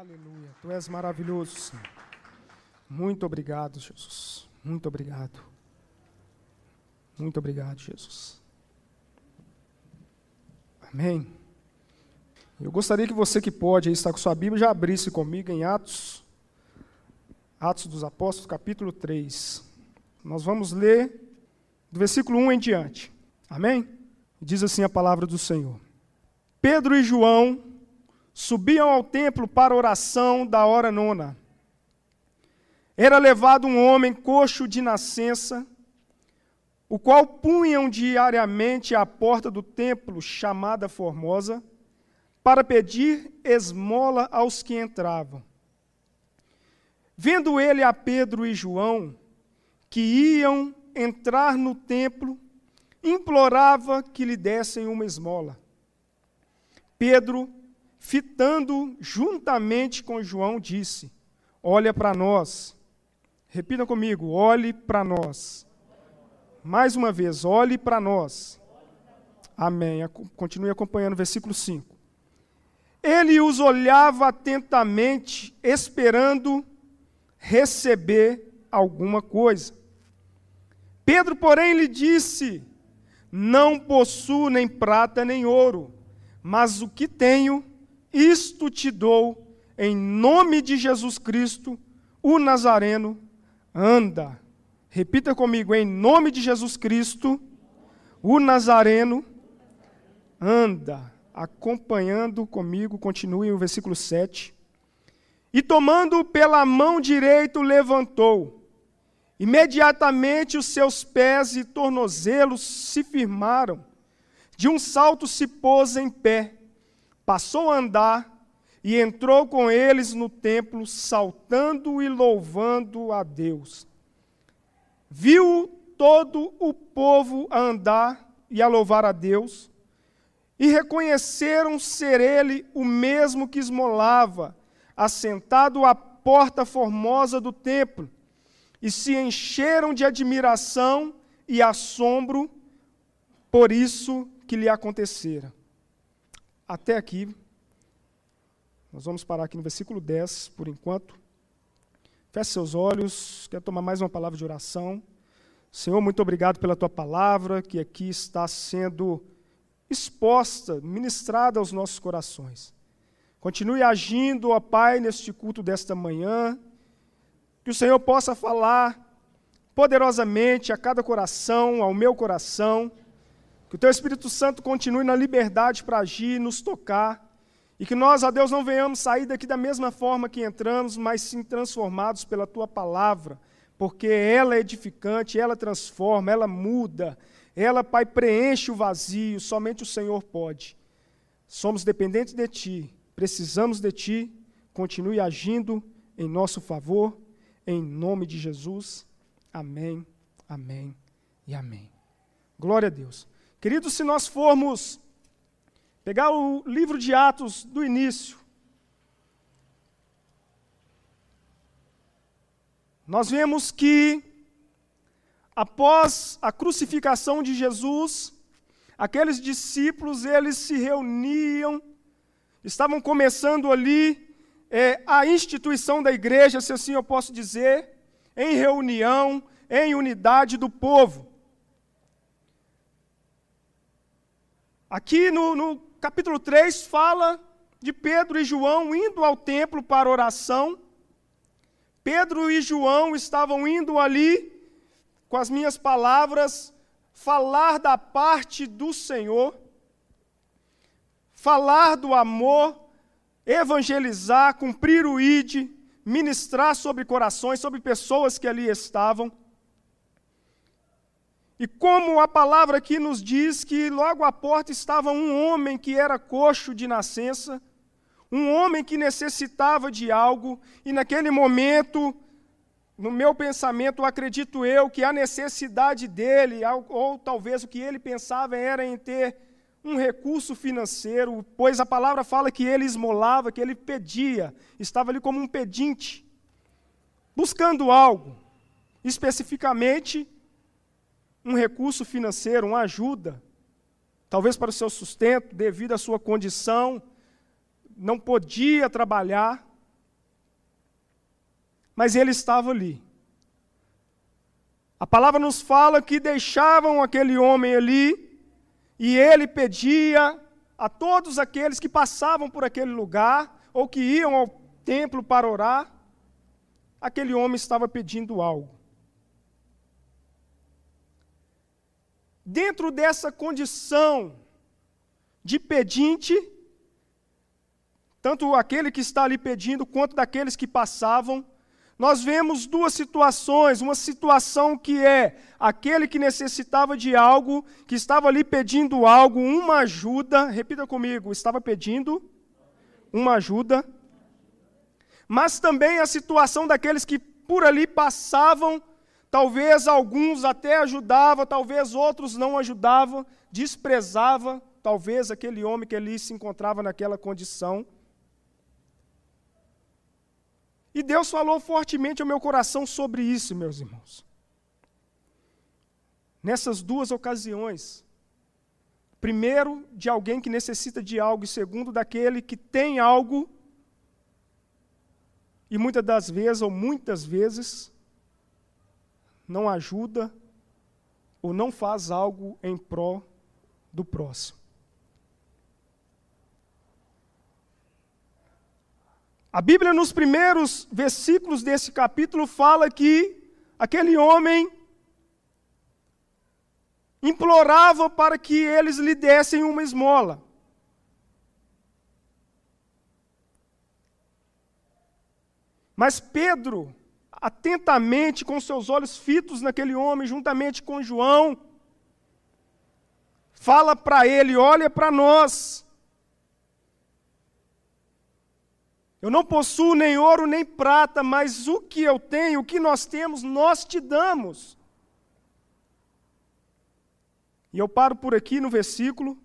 Aleluia. Tu és maravilhoso, Senhor. Muito obrigado, Jesus. Muito obrigado. Muito obrigado, Jesus. Amém. Eu gostaria que você que pode estar com sua Bíblia já abrisse comigo em Atos, Atos dos Apóstolos, capítulo 3. Nós vamos ler do versículo 1 em diante. Amém? Diz assim a palavra do Senhor. Pedro e João subiam ao templo para a oração da hora nona. Era levado um homem coxo de nascença, o qual punham diariamente à porta do templo chamada Formosa, para pedir esmola aos que entravam. Vendo ele a Pedro e João, que iam entrar no templo, implorava que lhe dessem uma esmola. Pedro, fitando juntamente com João, disse: Olha para nós. Repita comigo: olhe para nós. Mais uma vez, olhe para nós. Amém. Continue acompanhando o versículo 5. Ele os olhava atentamente, esperando receber alguma coisa. Pedro, porém, lhe disse: Não possuo nem prata nem ouro, mas o que tenho, isto te dou, em nome de Jesus Cristo, o Nazareno, anda. Repita comigo, em nome de Jesus Cristo, o Nazareno, anda. Acompanhando comigo, continue o versículo 7. E tomando pela mão direita, levantou. Imediatamente os seus pés e tornozelos se firmaram. De um salto se pôs em pé passou a andar e entrou com eles no templo, saltando e louvando a Deus. Viu todo o povo a andar e a louvar a Deus, e reconheceram ser ele o mesmo que esmolava, assentado à porta formosa do templo, e se encheram de admiração e assombro por isso que lhe acontecera até aqui. Nós vamos parar aqui no versículo 10 por enquanto. Feche seus olhos, quero tomar mais uma palavra de oração. Senhor, muito obrigado pela tua palavra que aqui está sendo exposta, ministrada aos nossos corações. Continue agindo, ó Pai, neste culto desta manhã. Que o Senhor possa falar poderosamente a cada coração, ao meu coração que o Teu Espírito Santo continue na liberdade para agir, nos tocar. E que nós, a Deus, não venhamos sair daqui da mesma forma que entramos, mas sim transformados pela Tua palavra. Porque ela é edificante, ela transforma, ela muda. Ela, Pai, preenche o vazio, somente o Senhor pode. Somos dependentes de Ti, precisamos de Ti. Continue agindo em nosso favor, em nome de Jesus. Amém, amém e amém. Glória a Deus. Queridos, se nós formos pegar o livro de Atos do início, nós vemos que após a crucificação de Jesus, aqueles discípulos eles se reuniam, estavam começando ali é, a instituição da igreja, se assim eu posso dizer, em reunião, em unidade do povo. Aqui no, no capítulo 3 fala de Pedro e João indo ao templo para oração. Pedro e João estavam indo ali, com as minhas palavras, falar da parte do Senhor, falar do amor, evangelizar, cumprir o ID, ministrar sobre corações, sobre pessoas que ali estavam. E como a palavra aqui nos diz que logo à porta estava um homem que era coxo de nascença, um homem que necessitava de algo, e naquele momento, no meu pensamento, acredito eu que a necessidade dele, ou talvez o que ele pensava era em ter um recurso financeiro, pois a palavra fala que ele esmolava, que ele pedia, estava ali como um pedinte, buscando algo, especificamente um recurso financeiro, uma ajuda, talvez para o seu sustento, devido à sua condição, não podia trabalhar, mas ele estava ali. A palavra nos fala que deixavam aquele homem ali e ele pedia a todos aqueles que passavam por aquele lugar ou que iam ao templo para orar, aquele homem estava pedindo algo. Dentro dessa condição de pedinte, tanto aquele que está ali pedindo quanto daqueles que passavam, nós vemos duas situações. Uma situação que é aquele que necessitava de algo, que estava ali pedindo algo, uma ajuda. Repita comigo, estava pedindo uma ajuda. Mas também a situação daqueles que por ali passavam, talvez alguns até ajudavam, talvez outros não ajudavam, desprezava talvez aquele homem que ali se encontrava naquela condição. E Deus falou fortemente ao meu coração sobre isso, meus irmãos. Nessas duas ocasiões. Primeiro, de alguém que necessita de algo, e segundo, daquele que tem algo, e muitas das vezes, ou muitas vezes, não ajuda ou não faz algo em prol do próximo. A Bíblia, nos primeiros versículos desse capítulo, fala que aquele homem implorava para que eles lhe dessem uma esmola. Mas Pedro, atentamente, com seus olhos fitos naquele homem, juntamente com João, fala para ele: olha para nós. Eu não possuo nem ouro nem prata, mas o que eu tenho, o que nós temos, nós te damos. E eu paro por aqui no versículo.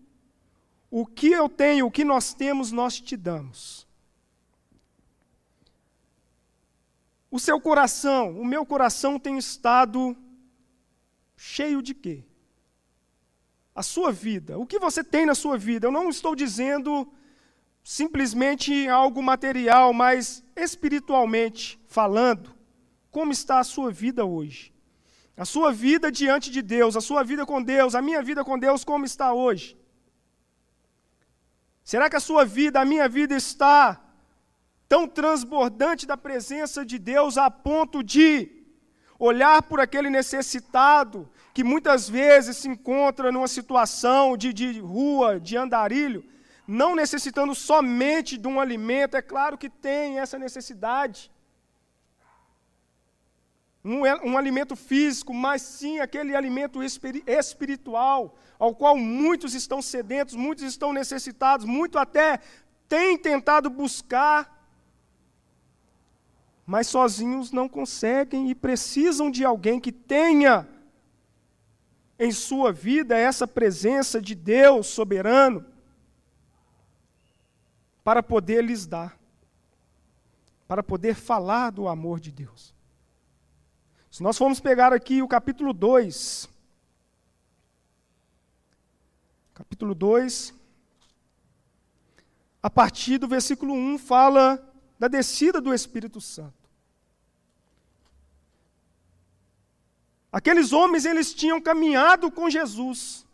O que eu tenho, o que nós temos, nós te damos. O seu coração, o meu coração tem estado cheio de quê? A sua vida. O que você tem na sua vida? Eu não estou dizendo simplesmente algo material, mas espiritualmente falando, como está a sua vida hoje? A sua vida diante de Deus, a sua vida com Deus, a minha vida com Deus, como está hoje? Será que a sua vida, a minha vida está tão transbordante da presença de Deus a ponto de olhar por aquele necessitado que muitas vezes se encontra numa situação de, de rua, de andarilho, não necessitando somente de um alimento, é claro que tem essa necessidade. Um, um alimento físico, mas sim aquele alimento espiritual, ao qual muitos estão sedentos, muitos estão necessitados, muito até têm tentado buscar, mas sozinhos não conseguem e precisam de alguém que tenha em sua vida essa presença de Deus soberano para poder lhes dar, para poder falar do amor de Deus. Se nós formos pegar aqui o capítulo 2, capítulo 2, a partir do versículo 1 fala da descida do Espírito Santo. Aqueles homens, eles tinham caminhado com Jesus.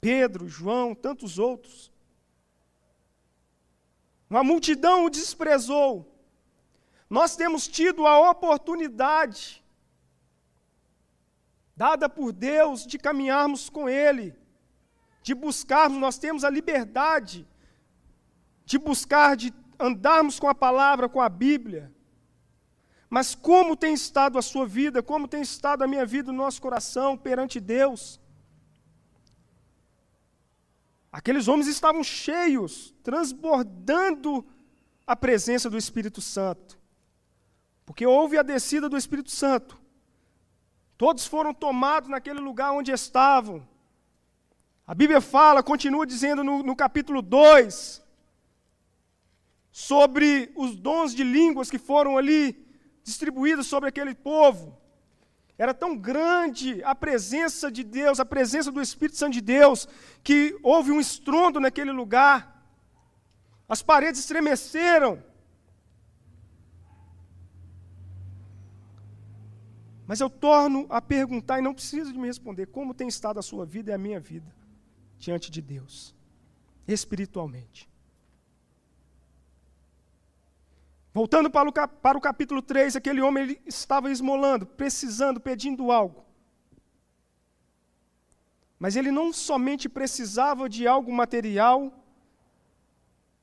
Pedro, João, tantos outros. Uma multidão o desprezou. Nós temos tido a oportunidade, dada por Deus, de caminharmos com Ele, de buscarmos, nós temos a liberdade de buscar, de andarmos com a palavra, com a Bíblia. Mas como tem estado a sua vida, como tem estado a minha vida, o nosso coração perante Deus? Aqueles homens estavam cheios, transbordando a presença do Espírito Santo. Porque houve a descida do Espírito Santo. Todos foram tomados naquele lugar onde estavam. A Bíblia fala, continua dizendo no, no capítulo 2, sobre os dons de línguas que foram ali distribuídos sobre aquele povo. Era tão grande a presença de Deus, a presença do Espírito Santo de Deus, que houve um estrondo naquele lugar. As paredes estremeceram. Mas eu torno a perguntar, e não precisa de me responder, como tem estado a sua vida e a minha vida diante de Deus, espiritualmente. Voltando para o, para o capítulo 3, aquele homem estava esmolando, precisando, pedindo algo. Mas ele não somente precisava de algo material,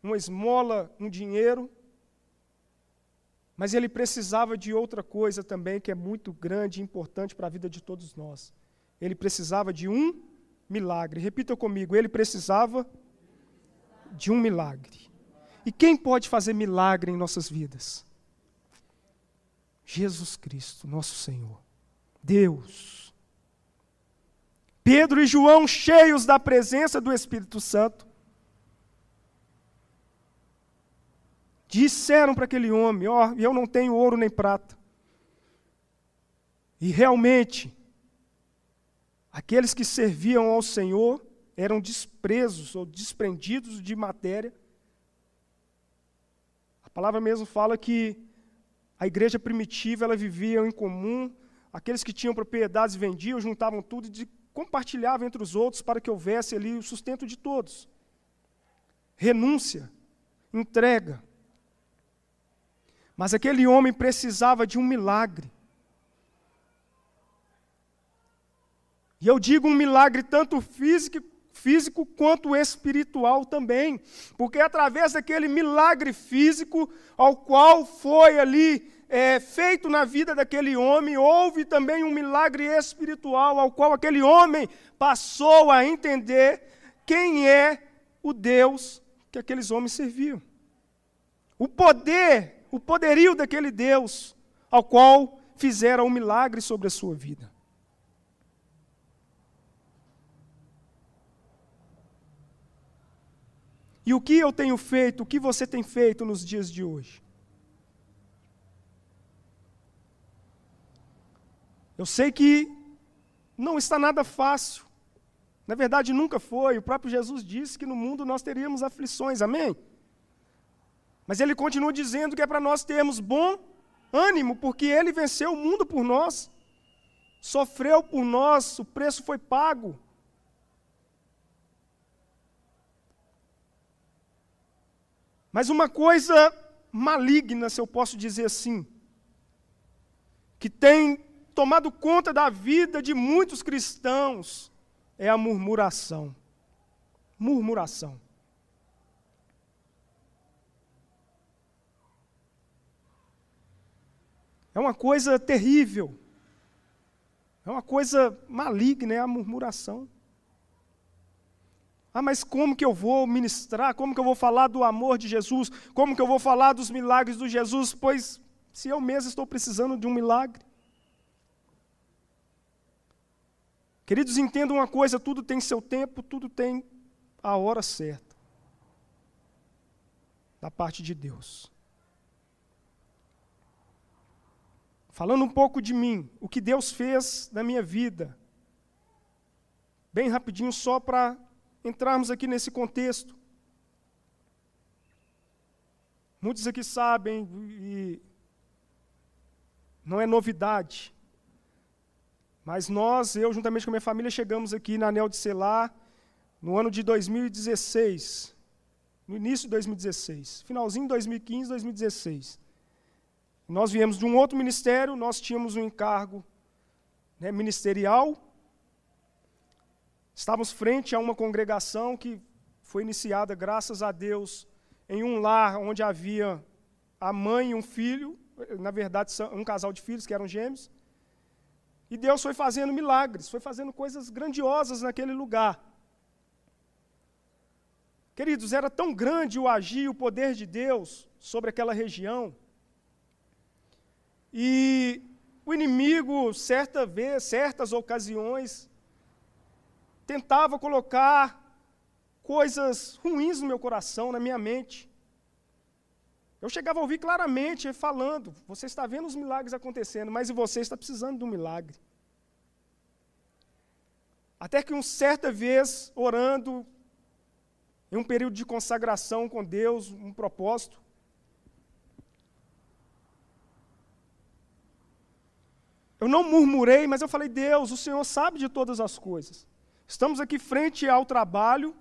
uma esmola, um dinheiro, mas ele precisava de outra coisa também que é muito grande e importante para a vida de todos nós. Ele precisava de um milagre. Repita comigo, ele precisava de um milagre. E quem pode fazer milagre em nossas vidas? Jesus Cristo, nosso Senhor. Deus. Pedro e João, cheios da presença do Espírito Santo, disseram para aquele homem: Ó, oh, eu não tenho ouro nem prata. E realmente, aqueles que serviam ao Senhor eram despresos ou desprendidos de matéria. A palavra mesmo fala que a igreja primitiva ela vivia em comum, aqueles que tinham propriedades vendiam, juntavam tudo e compartilhavam entre os outros para que houvesse ali o sustento de todos. Renúncia, entrega. Mas aquele homem precisava de um milagre. E eu digo um milagre tanto físico, físico quanto espiritual também, porque através daquele milagre físico ao qual foi ali é, feito na vida daquele homem, houve também um milagre espiritual ao qual aquele homem passou a entender quem é o Deus que aqueles homens serviam. O poder o poderio daquele Deus ao qual fizeram um milagre sobre a sua vida. E o que eu tenho feito, o que você tem feito nos dias de hoje? Eu sei que não está nada fácil. Na verdade, nunca foi. O próprio Jesus disse que no mundo nós teríamos aflições. Amém? Mas ele continua dizendo que é para nós termos bom ânimo, porque ele venceu o mundo por nós, sofreu por nós, o preço foi pago. Mas uma coisa maligna, se eu posso dizer assim, que tem tomado conta da vida de muitos cristãos, é a murmuração. Murmuração. É uma coisa terrível. É uma coisa maligna, é a murmuração. Ah, mas como que eu vou ministrar? Como que eu vou falar do amor de Jesus? Como que eu vou falar dos milagres do Jesus? Pois se eu mesmo estou precisando de um milagre. Queridos, entendam uma coisa: tudo tem seu tempo, tudo tem a hora certa. Da parte de Deus. Falando um pouco de mim, o que Deus fez na minha vida. Bem rapidinho, só para entrarmos aqui nesse contexto. Muitos aqui sabem, e não é novidade, mas nós, eu juntamente com a minha família, chegamos aqui na Anel de Selar no ano de 2016, no início de 2016, finalzinho de 2015, 2016. Nós viemos de um outro ministério, nós tínhamos um encargo né, ministerial. Estávamos frente a uma congregação que foi iniciada, graças a Deus, em um lar onde havia a mãe e um filho, na verdade, um casal de filhos que eram gêmeos. E Deus foi fazendo milagres, foi fazendo coisas grandiosas naquele lugar. Queridos, era tão grande o agir, o poder de Deus sobre aquela região, e o inimigo, certa vez, certas ocasiões, tentava colocar coisas ruins no meu coração, na minha mente. Eu chegava a ouvir claramente ele falando: Você está vendo os milagres acontecendo, mas você está precisando de um milagre. Até que, uma certa vez, orando, em um período de consagração com Deus, um propósito, Eu Eu não murmurei, mas eu falei: Deus, o Senhor sabe de todas as coisas. Estamos aqui frente ao trabalho,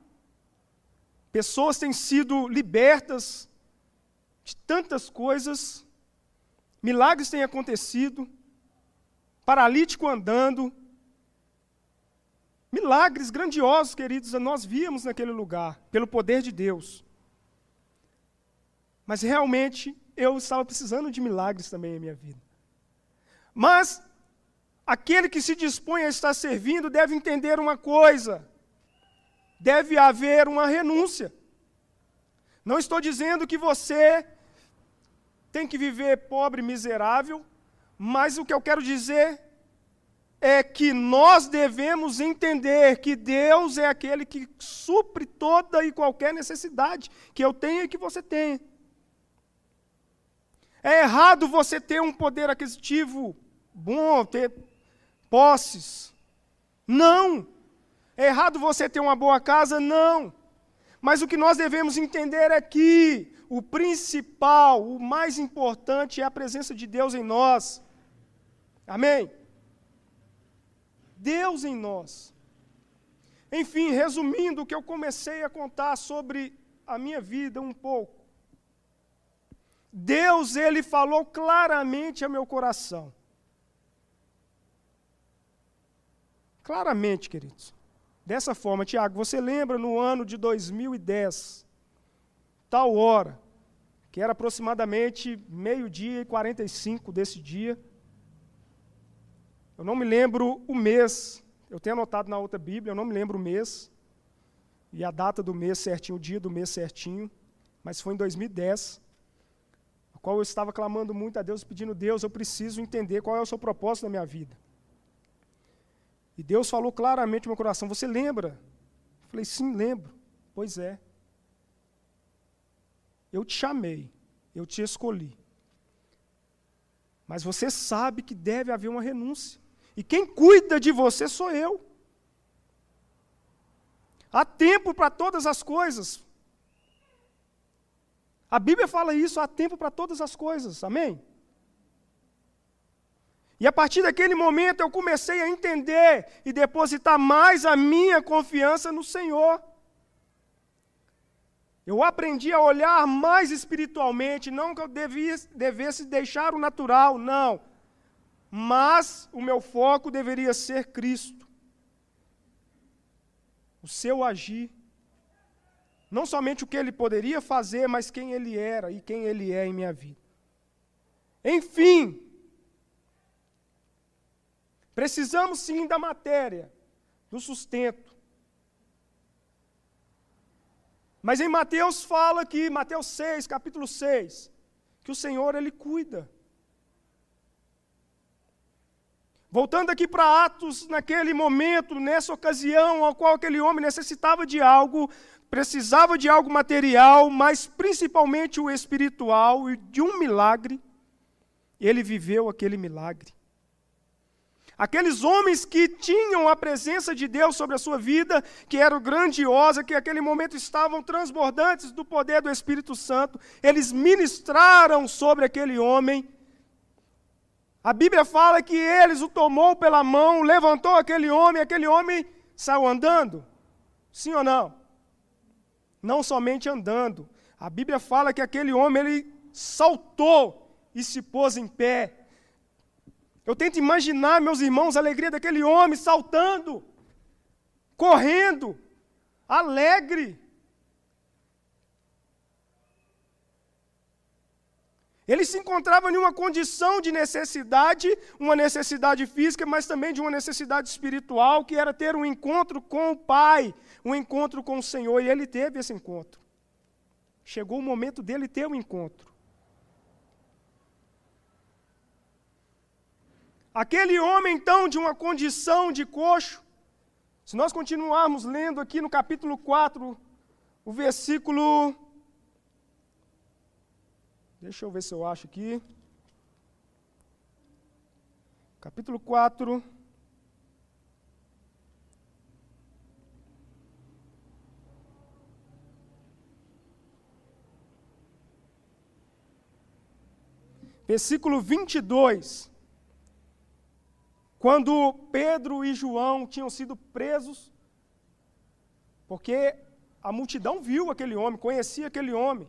pessoas têm sido libertas de tantas coisas, milagres têm acontecido, paralítico andando, milagres grandiosos, queridos, nós víamos naquele lugar, pelo poder de Deus. Mas realmente eu estava precisando de milagres também em minha vida. Mas aquele que se dispõe a estar servindo deve entender uma coisa: deve haver uma renúncia. Não estou dizendo que você tem que viver pobre, miserável, mas o que eu quero dizer é que nós devemos entender que Deus é aquele que supre toda e qualquer necessidade que eu tenha e que você tenha. É errado você ter um poder aquisitivo bom, ter posses. Não. É errado você ter uma boa casa? Não. Mas o que nós devemos entender é que o principal, o mais importante é a presença de Deus em nós. Amém? Deus em nós. Enfim, resumindo o que eu comecei a contar sobre a minha vida um pouco. Deus, ele falou claramente ao meu coração. Claramente, queridos. Dessa forma, Tiago, você lembra no ano de 2010, tal hora, que era aproximadamente meio-dia e 45 desse dia. Eu não me lembro o mês, eu tenho anotado na outra Bíblia, eu não me lembro o mês, e a data do mês certinho, o dia do mês certinho, mas foi em 2010 qual eu estava clamando muito a Deus, pedindo, Deus, eu preciso entender qual é o seu propósito na minha vida. E Deus falou claramente no meu coração, você lembra? Eu falei, sim, lembro. Pois é. Eu te chamei, eu te escolhi. Mas você sabe que deve haver uma renúncia. E quem cuida de você sou eu. Há tempo para todas as coisas. A Bíblia fala isso, há tempo para todas as coisas, amém? E a partir daquele momento eu comecei a entender e depositar mais a minha confiança no Senhor. Eu aprendi a olhar mais espiritualmente, não que eu devia, devesse deixar o natural, não. Mas o meu foco deveria ser Cristo. O seu agir não somente o que ele poderia fazer, mas quem ele era e quem ele é em minha vida. Enfim, precisamos sim da matéria, do sustento. Mas em Mateus fala que, Mateus 6, capítulo 6, que o Senhor ele cuida. Voltando aqui para Atos, naquele momento, nessa ocasião, ao qual aquele homem necessitava de algo, precisava de algo material, mas principalmente o espiritual e de um milagre. Ele viveu aquele milagre. Aqueles homens que tinham a presença de Deus sobre a sua vida, que era grandiosa, que naquele momento estavam transbordantes do poder do Espírito Santo, eles ministraram sobre aquele homem. A Bíblia fala que eles o tomou pela mão, levantou aquele homem, aquele homem saiu andando. Sim ou não? não somente andando. A Bíblia fala que aquele homem ele saltou e se pôs em pé. Eu tento imaginar, meus irmãos, a alegria daquele homem saltando, correndo, alegre. Ele se encontrava em uma condição de necessidade, uma necessidade física, mas também de uma necessidade espiritual, que era ter um encontro com o Pai, um encontro com o Senhor, e ele teve esse encontro. Chegou o momento dele ter o um encontro. Aquele homem, então, de uma condição de coxo, se nós continuarmos lendo aqui no capítulo 4, o versículo Deixa eu ver se eu acho aqui. Capítulo 4. Versículo 22. Quando Pedro e João tinham sido presos, porque a multidão viu aquele homem, conhecia aquele homem.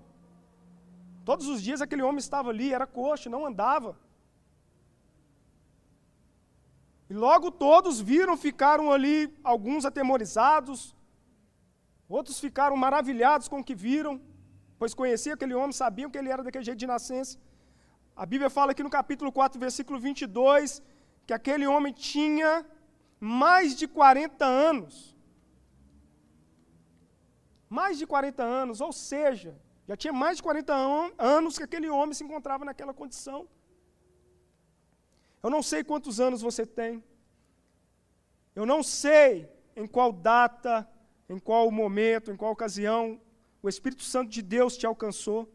Todos os dias aquele homem estava ali, era coxo, não andava. E logo todos viram, ficaram ali, alguns atemorizados, outros ficaram maravilhados com o que viram, pois conheciam aquele homem, sabiam que ele era daquele jeito de nascença. A Bíblia fala aqui no capítulo 4, versículo 22, que aquele homem tinha mais de 40 anos. Mais de 40 anos, ou seja, já tinha mais de 40 anos que aquele homem se encontrava naquela condição. Eu não sei quantos anos você tem. Eu não sei em qual data, em qual momento, em qual ocasião o Espírito Santo de Deus te alcançou.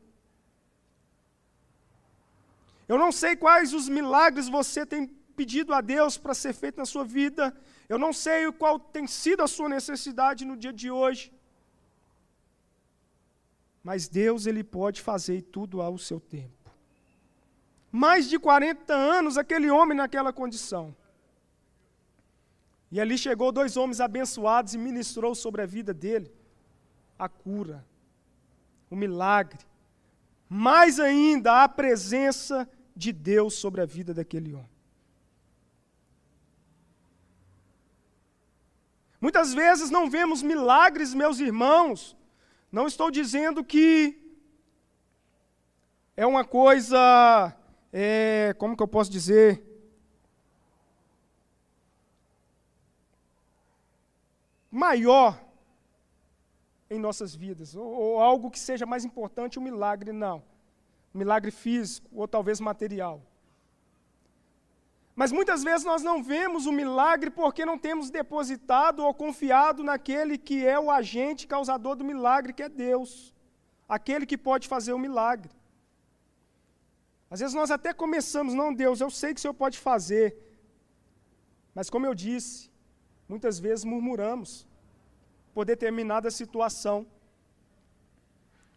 Eu não sei quais os milagres você tem pedido a Deus para ser feito na sua vida. Eu não sei qual tem sido a sua necessidade no dia de hoje. Mas Deus ele pode fazer tudo ao seu tempo. Mais de 40 anos aquele homem naquela condição. E ali chegou dois homens abençoados e ministrou sobre a vida dele a cura, o milagre. Mais ainda a presença de Deus sobre a vida daquele homem. Muitas vezes não vemos milagres, meus irmãos, não estou dizendo que é uma coisa, é, como que eu posso dizer? Maior em nossas vidas, ou, ou algo que seja mais importante, um milagre, não. Milagre físico, ou talvez material. Mas muitas vezes nós não vemos o milagre porque não temos depositado ou confiado naquele que é o agente causador do milagre, que é Deus. Aquele que pode fazer o milagre. Às vezes nós até começamos, não, Deus, eu sei que o Senhor pode fazer. Mas como eu disse, muitas vezes murmuramos por determinada situação.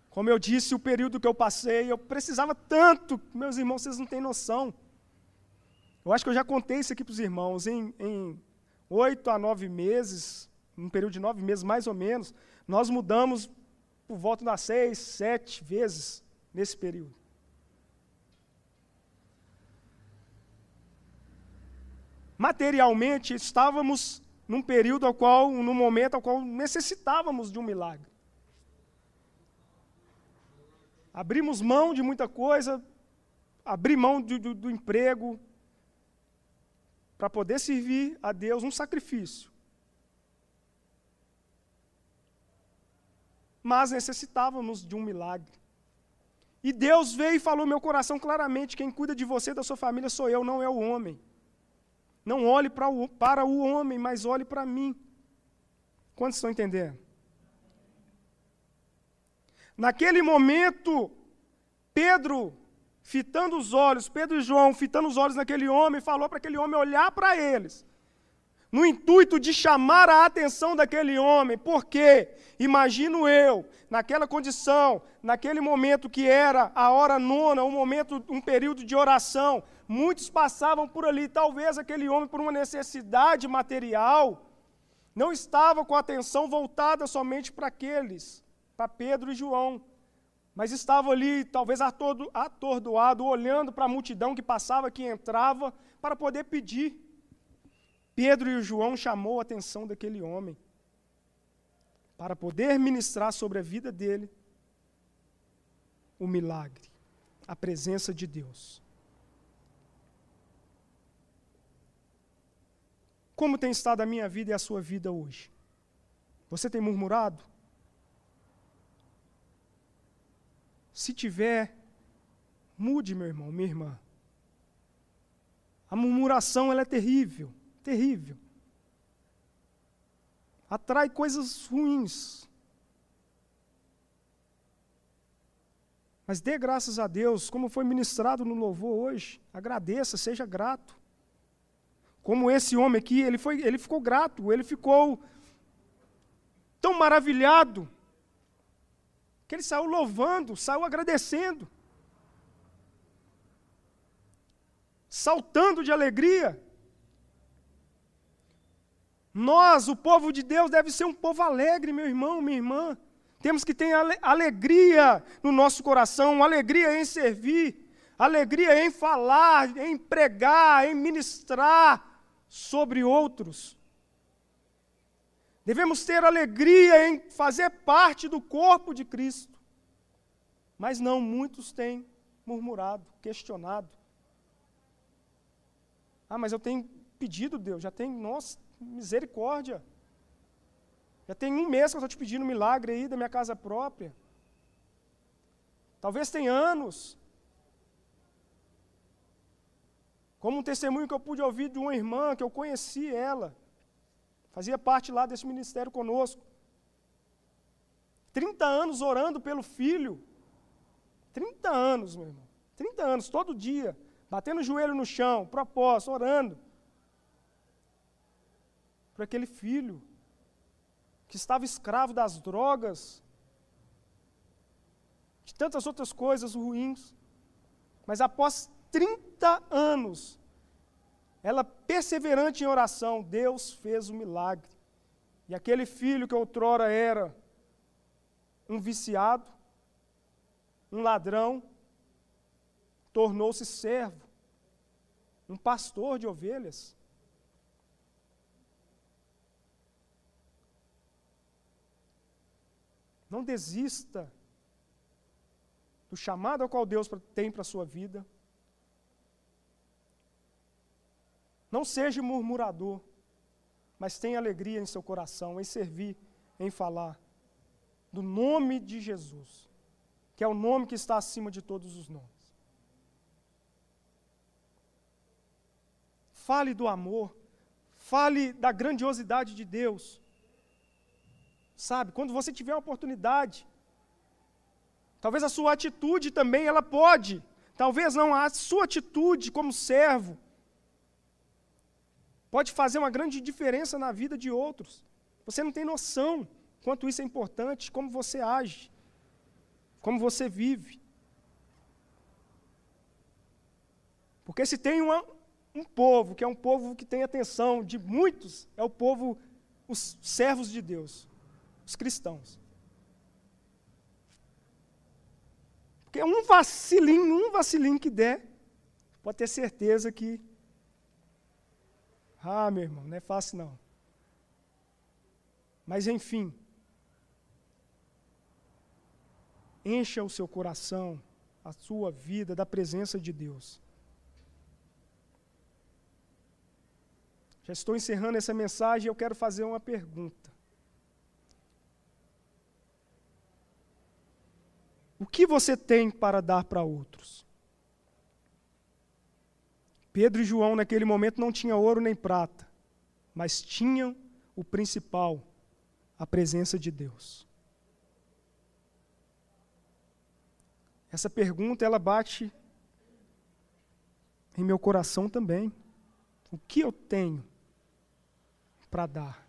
Como eu disse, o período que eu passei, eu precisava tanto, meus irmãos, vocês não têm noção. Eu acho que eu já contei isso aqui para os irmãos. Em oito a nove meses, um período de nove meses mais ou menos, nós mudamos por volta das seis, sete vezes nesse período. Materialmente, estávamos num período ao qual, num momento ao qual necessitávamos de um milagre. Abrimos mão de muita coisa, abri mão do, do, do emprego, para poder servir a Deus um sacrifício. Mas necessitávamos de um milagre. E Deus veio e falou meu coração claramente: quem cuida de você e da sua família sou eu, não é o homem. Não olhe para o, para o homem, mas olhe para mim. Quantos estão entendendo? Naquele momento, Pedro fitando os olhos, Pedro e João fitando os olhos naquele homem, falou para aquele homem olhar para eles, no intuito de chamar a atenção daquele homem, porque, imagino eu, naquela condição, naquele momento que era a hora nona, um momento, um período de oração, muitos passavam por ali, talvez aquele homem, por uma necessidade material, não estava com a atenção voltada somente para aqueles, para Pedro e João, mas estava ali, talvez atordoado, olhando para a multidão que passava, que entrava, para poder pedir. Pedro e João chamou a atenção daquele homem, para poder ministrar sobre a vida dele o milagre, a presença de Deus. Como tem estado a minha vida e a sua vida hoje? Você tem murmurado? Se tiver, mude, meu irmão, minha irmã. A murmuração ela é terrível, terrível. Atrai coisas ruins. Mas dê graças a Deus, como foi ministrado no louvor hoje. Agradeça, seja grato. Como esse homem aqui, ele, foi, ele ficou grato, ele ficou tão maravilhado que ele saiu louvando, saiu agradecendo, saltando de alegria. Nós, o povo de Deus, deve ser um povo alegre, meu irmão, minha irmã. Temos que ter alegria no nosso coração, alegria em servir, alegria em falar, em pregar, em ministrar sobre outros. Devemos ter alegria em fazer parte do corpo de Cristo. Mas não, muitos têm murmurado, questionado. Ah, mas eu tenho pedido, Deus, já tem, nossa, misericórdia. Já tem um mês que eu estou te pedindo um milagre aí da minha casa própria. Talvez tenha anos. Como um testemunho que eu pude ouvir de uma irmã, que eu conheci ela. Fazia parte lá desse ministério conosco. 30 anos orando pelo filho. 30 anos, meu irmão. 30 anos, todo dia. Batendo o joelho no chão, propósito, orando. Por aquele filho que estava escravo das drogas, de tantas outras coisas ruins. Mas após 30 anos, ela perseverante em oração, Deus fez o um milagre. E aquele filho que outrora era um viciado, um ladrão, tornou-se servo, um pastor de ovelhas. Não desista do chamado ao qual Deus tem para a sua vida. Não seja murmurador, mas tenha alegria em seu coração, em servir, em falar do nome de Jesus, que é o nome que está acima de todos os nomes. Fale do amor, fale da grandiosidade de Deus. Sabe, quando você tiver a oportunidade, talvez a sua atitude também ela pode, talvez não a sua atitude como servo pode fazer uma grande diferença na vida de outros. Você não tem noção quanto isso é importante, como você age, como você vive. Porque se tem uma, um povo, que é um povo que tem atenção de muitos, é o povo, os servos de Deus os cristãos. Porque um vacilinho, um vacilinho que der, pode ter certeza que. Ah, meu irmão, não é fácil não. Mas enfim, encha o seu coração, a sua vida da presença de Deus. Já estou encerrando essa mensagem e eu quero fazer uma pergunta. O que você tem para dar para outros? Pedro e João, naquele momento, não tinham ouro nem prata, mas tinham o principal, a presença de Deus. Essa pergunta, ela bate em meu coração também. O que eu tenho para dar?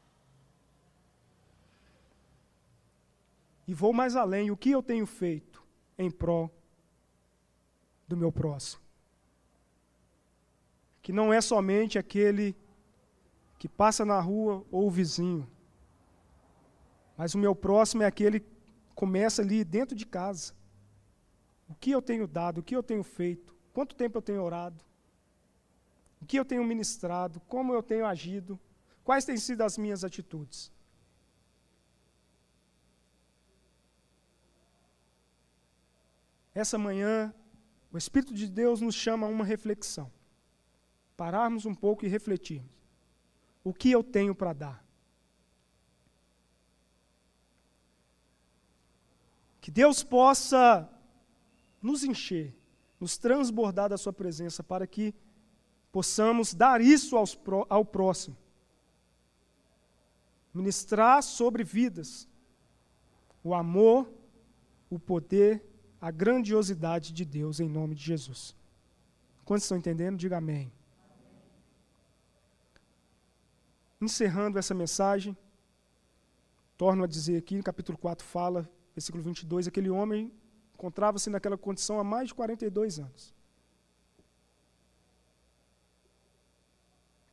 E vou mais além, o que eu tenho feito? em prol do meu próximo. Que não é somente aquele que passa na rua ou o vizinho, mas o meu próximo é aquele que começa ali dentro de casa. O que eu tenho dado, o que eu tenho feito, quanto tempo eu tenho orado, o que eu tenho ministrado, como eu tenho agido, quais têm sido as minhas atitudes. Essa manhã, o Espírito de Deus nos chama a uma reflexão. Pararmos um pouco e refletirmos. O que eu tenho para dar? Que Deus possa nos encher, nos transbordar da Sua presença, para que possamos dar isso aos, ao próximo. Ministrar sobre vidas o amor, o poder a grandiosidade de Deus em nome de Jesus. Quantos estão entendendo? Diga amém. Encerrando essa mensagem, torno a dizer aqui, no capítulo 4 fala, versículo 22, aquele homem encontrava-se naquela condição há mais de 42 anos.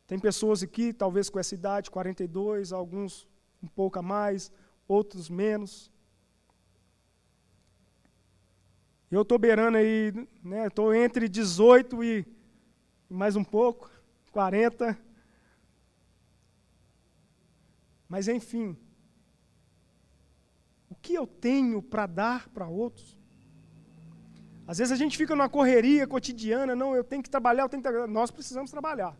Tem pessoas aqui, talvez com essa idade, 42, alguns um pouco a mais, outros menos. Eu estou beirando aí, né? Estou entre 18 e mais um pouco, 40. Mas enfim, o que eu tenho para dar para outros? Às vezes a gente fica numa correria cotidiana, não, eu tenho que trabalhar, eu tenho que trabalhar. Nós precisamos trabalhar.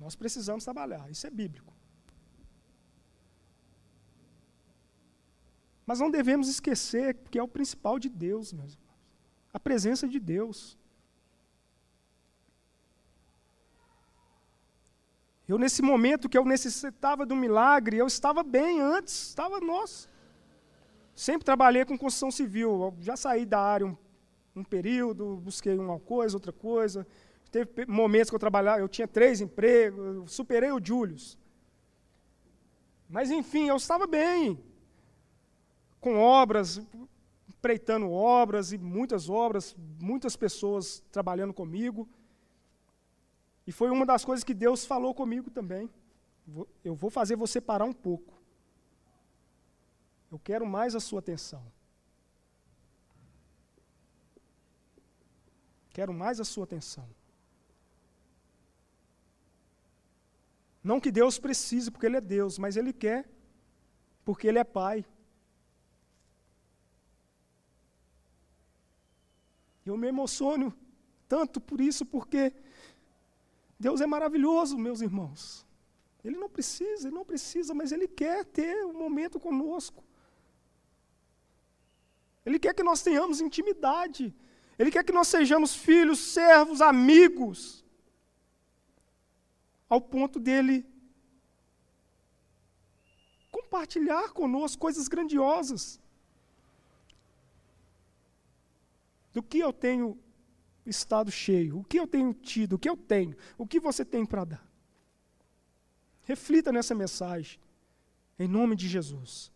Nós precisamos trabalhar, isso é bíblico. Mas não devemos esquecer que é o principal de Deus, meus irmãos. A presença de Deus. Eu, nesse momento que eu necessitava do milagre, eu estava bem antes, estava, nossa. Sempre trabalhei com construção civil, já saí da área um, um período, busquei uma coisa, outra coisa. Teve momentos que eu trabalhava, eu tinha três empregos, superei o Julius. Mas enfim, eu estava bem com obras, empreitando obras e muitas obras, muitas pessoas trabalhando comigo. E foi uma das coisas que Deus falou comigo também. Eu vou fazer você parar um pouco. Eu quero mais a sua atenção. Quero mais a sua atenção. Não que Deus precise, porque Ele é Deus, mas Ele quer, porque Ele é Pai. Eu me emociono tanto por isso, porque Deus é maravilhoso, meus irmãos. Ele não precisa, ele não precisa, mas ele quer ter um momento conosco. Ele quer que nós tenhamos intimidade. Ele quer que nós sejamos filhos, servos, amigos. Ao ponto dele compartilhar conosco coisas grandiosas. do que eu tenho estado cheio, o que eu tenho tido, o que eu tenho, o que você tem para dar. Reflita nessa mensagem, em nome de Jesus.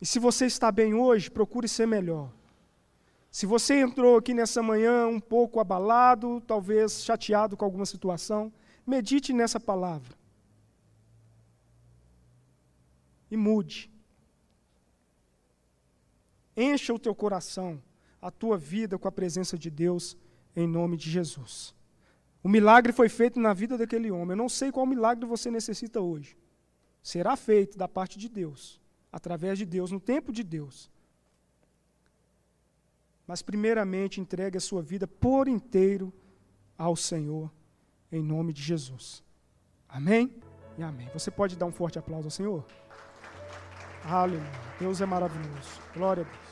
E se você está bem hoje, procure ser melhor. Se você entrou aqui nessa manhã um pouco abalado, talvez chateado com alguma situação, medite nessa palavra. E mude. Encha o teu coração, a tua vida com a presença de Deus, em nome de Jesus. O milagre foi feito na vida daquele homem. Eu não sei qual milagre você necessita hoje. Será feito da parte de Deus, através de Deus, no tempo de Deus. Mas, primeiramente, entregue a sua vida por inteiro ao Senhor, em nome de Jesus. Amém? E amém. Você pode dar um forte aplauso ao Senhor? Aleluia. Deus é maravilhoso. Glória a Deus.